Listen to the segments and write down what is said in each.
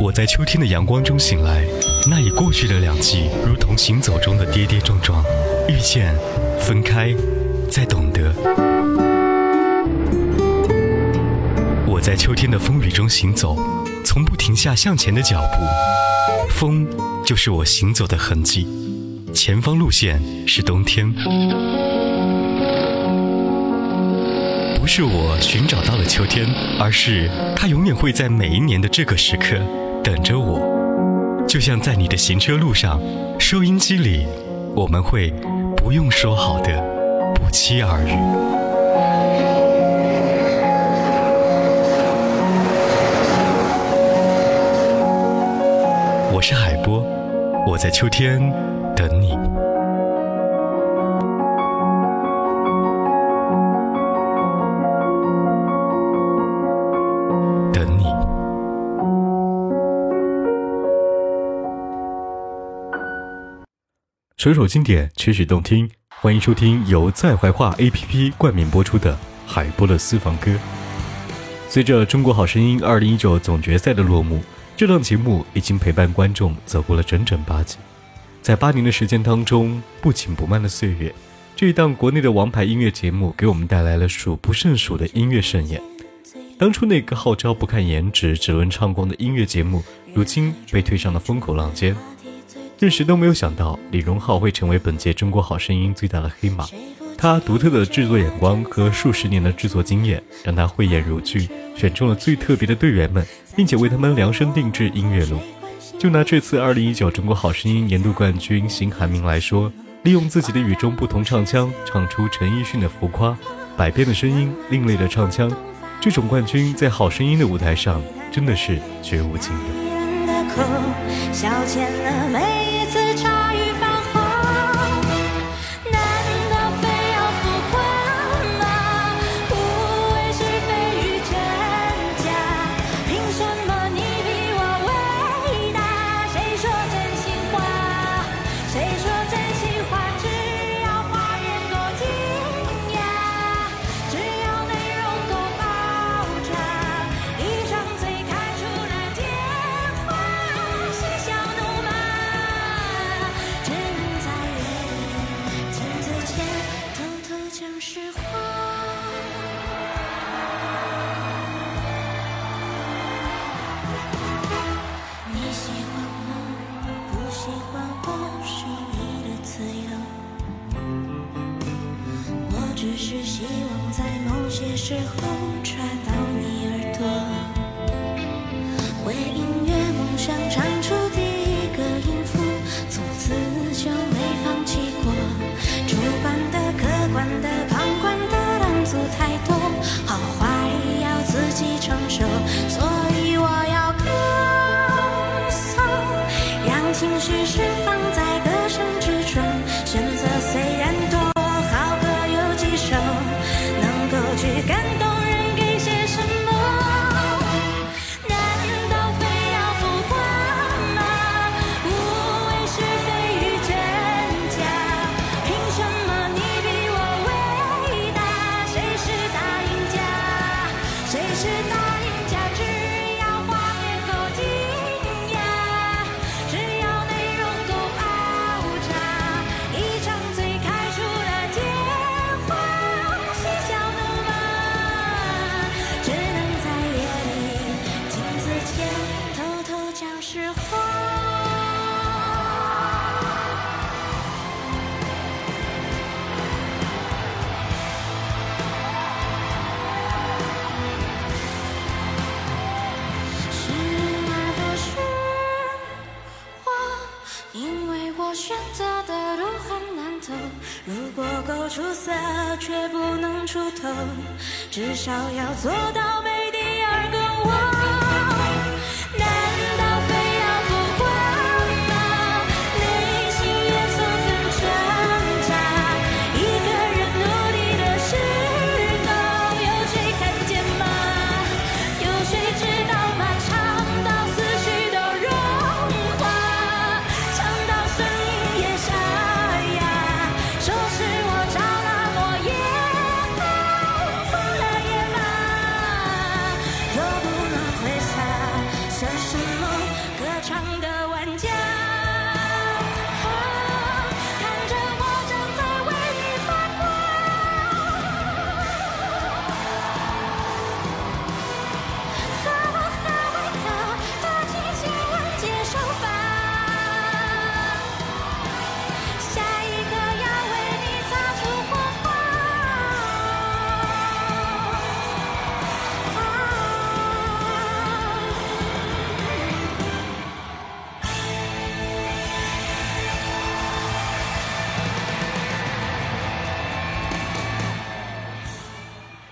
我在秋天的阳光中醒来，那已过去的两季，如同行走中的跌跌撞撞，遇见，分开，再懂得。我在秋天的风雨中行走，从不停下向前的脚步，风就是我行走的痕迹，前方路线是冬天。不是我寻找到了秋天，而是它永远会在每一年的这个时刻。等着我，就像在你的行车路上，收音机里，我们会不用说好的不期而遇。我是海波，我在秋天首首经典，曲曲动听，欢迎收听由在怀化 APP 冠名播出的海波的私房歌。随着《中国好声音》二零一九总决赛的落幕，这档节目已经陪伴观众走过了整整八季。在八年的时间当中，不紧不慢的岁月，这一档国内的王牌音乐节目给我们带来了数不胜数的音乐盛宴。当初那个号召不看颜值，只论唱功的音乐节目，如今被推上了风口浪尖。任谁都没有想到，李荣浩会成为本届《中国好声音》最大的黑马。他独特的制作眼光和数十年的制作经验，让他慧眼如炬，选中了最特别的队员们，并且为他们量身定制音乐录。就拿这次2019《中国好声音》年度冠军邢涵明来说，利用自己的与众不同唱腔，唱出陈奕迅的浮夸，百变的声音，另类的唱腔，这种冠军在好声音的舞台上真的是绝无仅有。只是希望在某些时候抓到你耳朵。如果够出色却不能出头，至少要做到没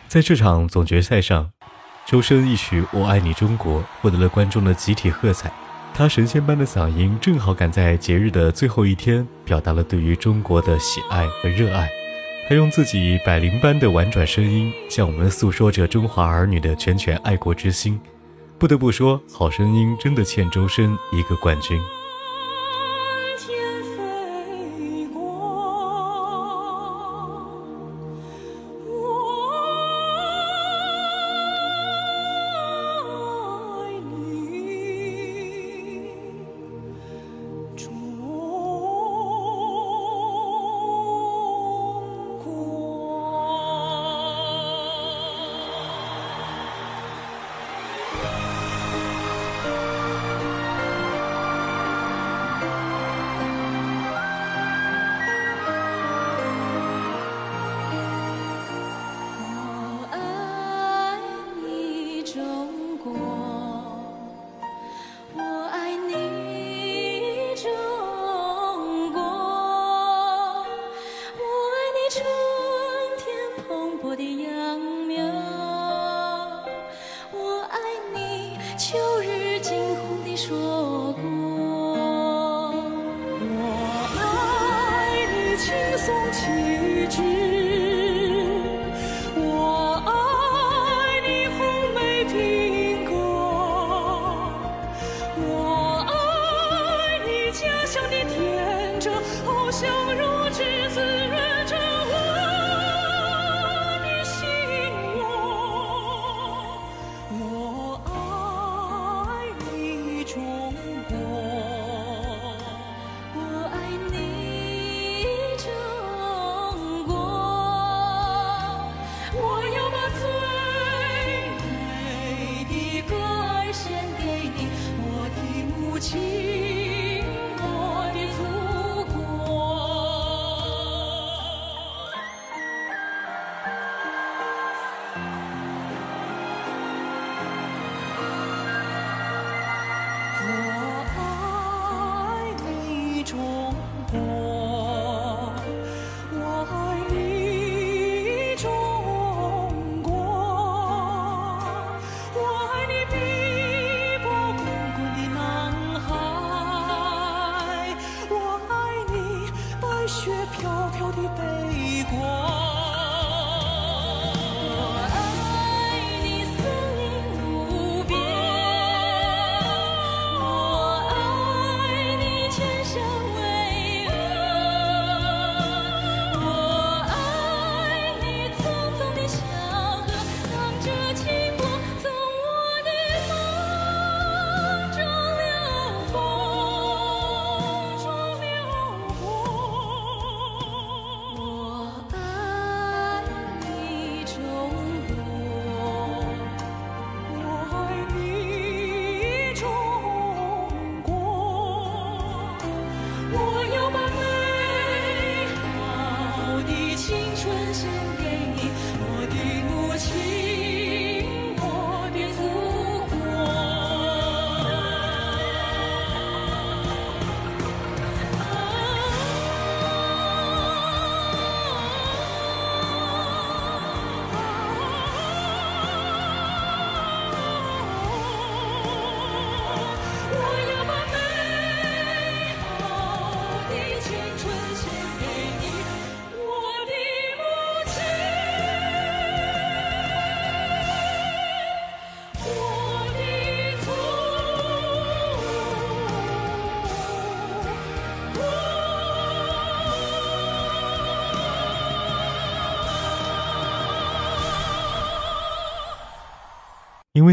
在这场总决赛上，周深一曲《我爱你中国》获得了观众的集体喝彩。他神仙般的嗓音正好赶在节日的最后一天，表达了对于中国的喜爱和热爱。他用自己百灵般的婉转声音，向我们诉说着中华儿女的拳拳爱国之心。不得不说，《好声音》真的欠周深一个冠军。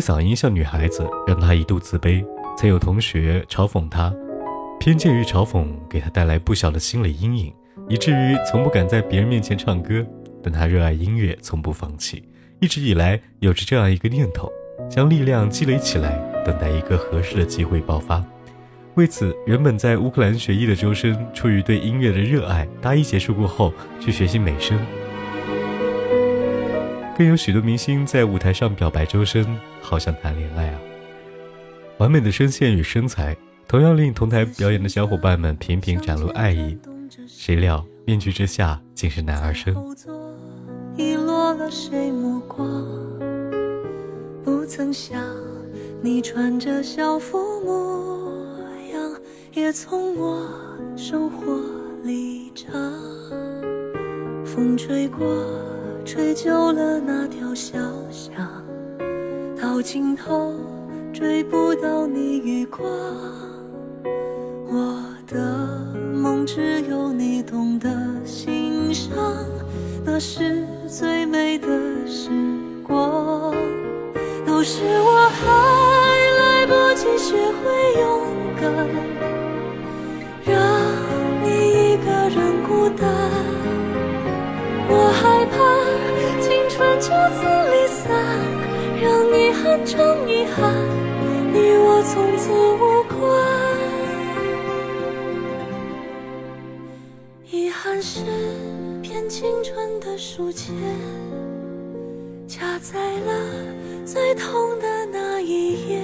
嗓音像女孩子，让她一度自卑，曾有同学嘲讽她。偏见与嘲讽给她带来不小的心理阴影，以至于从不敢在别人面前唱歌。但她热爱音乐，从不放弃，一直以来有着这样一个念头：将力量积累起来，等待一个合适的机会爆发。为此，原本在乌克兰学医的周深，出于对音乐的热爱，大一结束过后去学习美声。更有许多明星在舞台上表白周深，好像谈恋爱啊！完美的声线与身材，同样令同台表演的小伙伴们频频展露爱意。谁料面具之下竟是男儿身。遗落了谁目光？不曾想你穿着校服模样，也从我生活里长。风吹过，吹旧了那条小巷，到尽头追不到你余光。我的梦只有你懂得欣赏，那是最美的时光。都是我还来不及学会勇敢，让你一个人孤单。春秋自离散，让遗憾成遗憾，你我从此无关。遗憾是片青春的书签，夹在了最痛的那一页。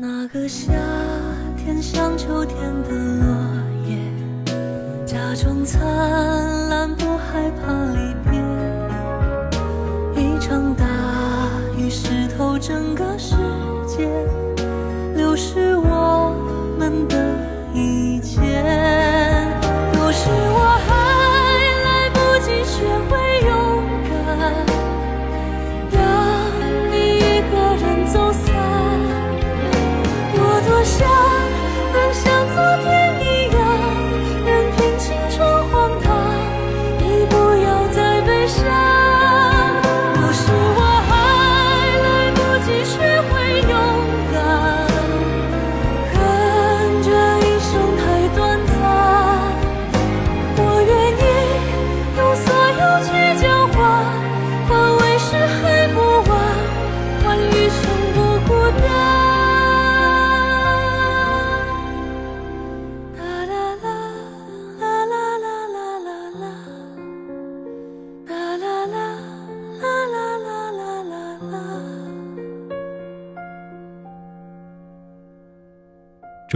那个夏天像秋天的落叶，假装灿烂，不害怕离别。一场大雨湿透整个世界，流失我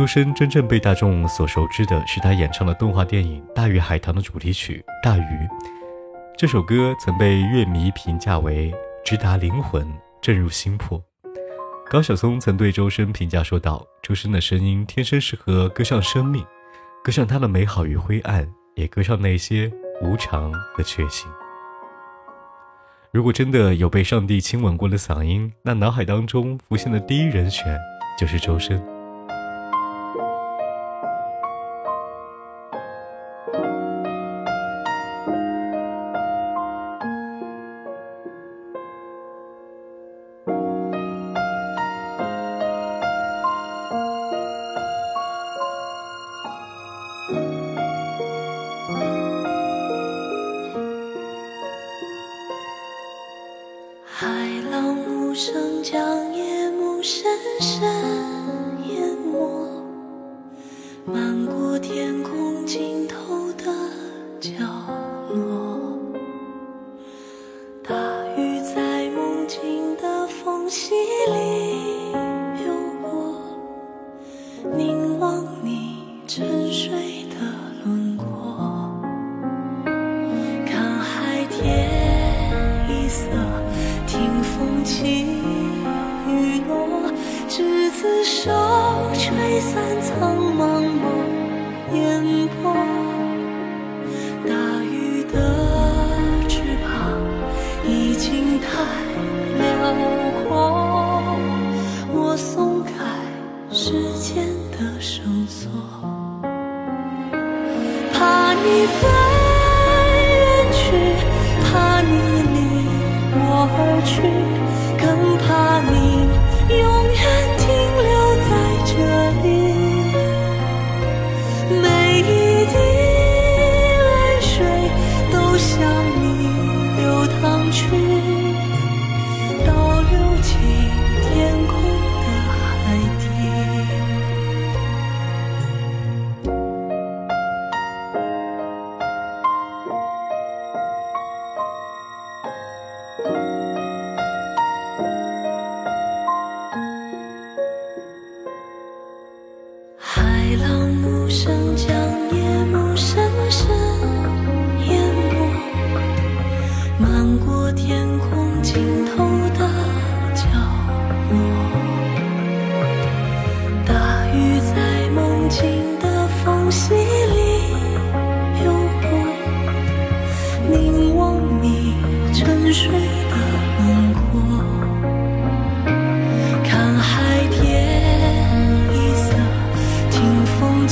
周深真正被大众所熟知的是他演唱的动画电影《大鱼海棠》的主题曲《大鱼》。这首歌曾被乐迷评价为直达灵魂，震入心魄。高晓松曾对周深评价说道：“周深的声音天生适合歌唱生命，歌唱他的美好与灰暗，也歌唱那些无常和确信。”如果真的有被上帝亲吻过的嗓音，那脑海当中浮现的第一人选就是周深。声将太辽阔，我松开时间的绳索。怕你飞远去，怕你离我而去，更怕你永远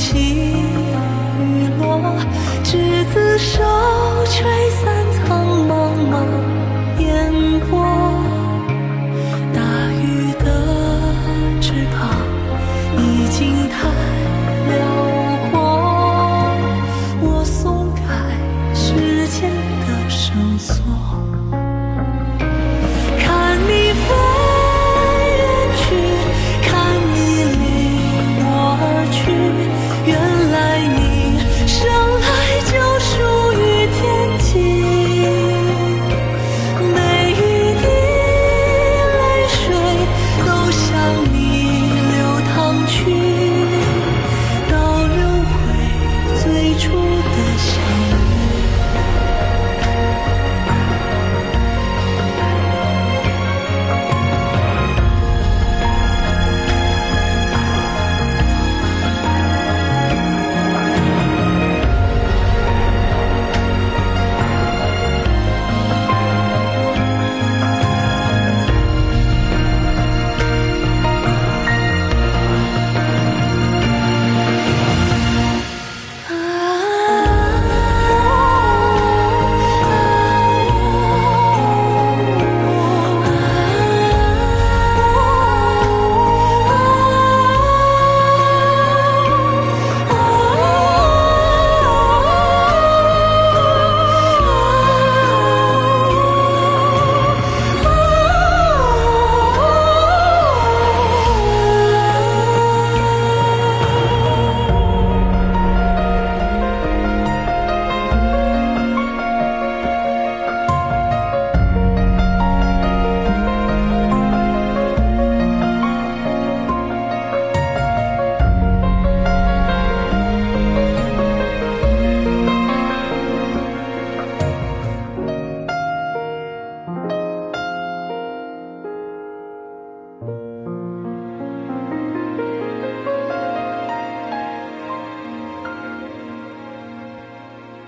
起雨落，执子手，吹散苍茫茫。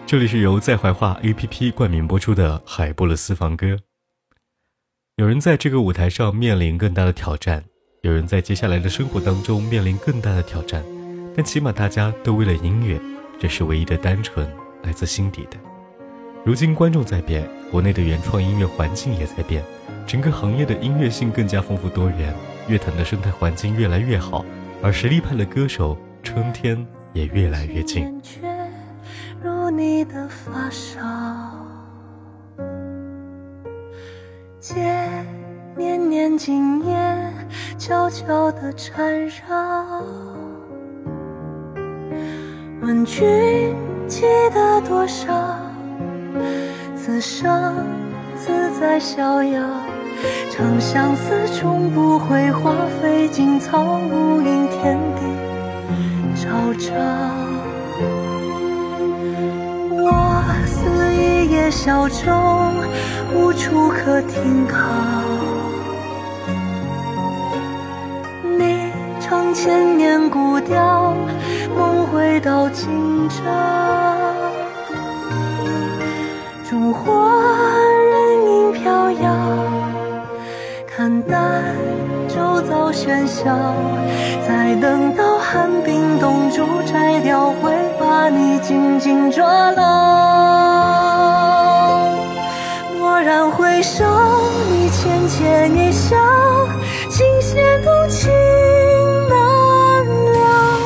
这里是由在怀化 APP 冠名播出的《海波勒私房歌》。有人在这个舞台上面临更大的挑战，有人在接下来的生活当中面临更大的挑战，但起码大家都为了音乐，这是唯一的单纯，来自心底的。如今观众在变，国内的原创音乐环境也在变，整个行业的音乐性更加丰富多元，乐坛的生态环境越来越好，而实力派的歌手春天也越来越近。你的发梢，借年年今年悄悄地缠绕。问君记得多少？此生自在逍遥，长相思终不会花费尽草木因天地昭昭。小舟，无处可停靠。你唱千年古调，梦回到今朝。烛火人影飘摇，看淡周遭喧嚣，再等到寒冰冻住，摘掉会把你紧紧抓牢。蓦然回首，你浅浅一笑，琴弦动情难了，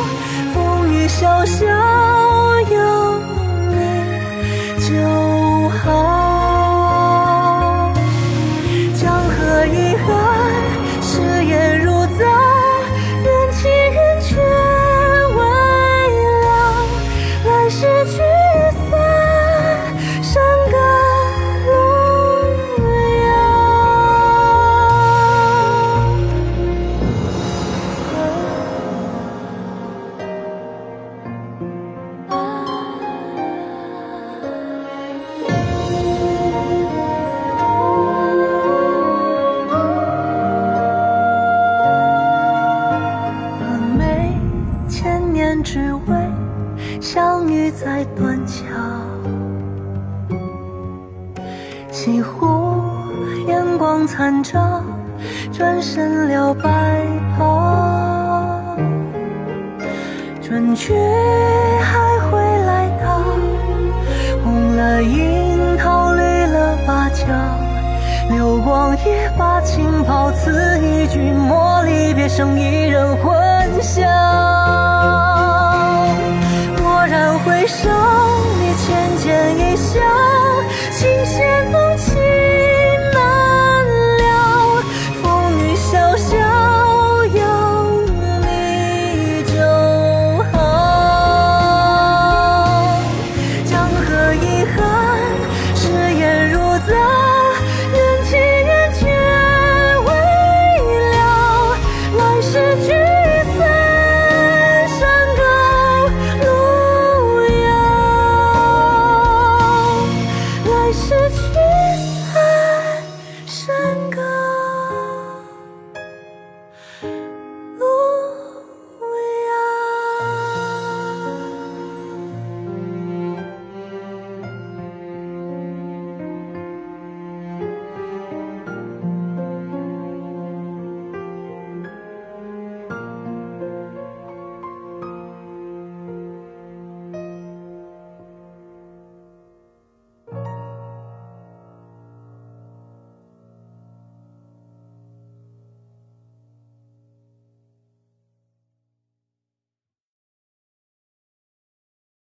风雨潇潇，流光一把情袍，赐一君莫离别，剩一人魂笑。蓦然回首，你浅浅一笑，琴弦。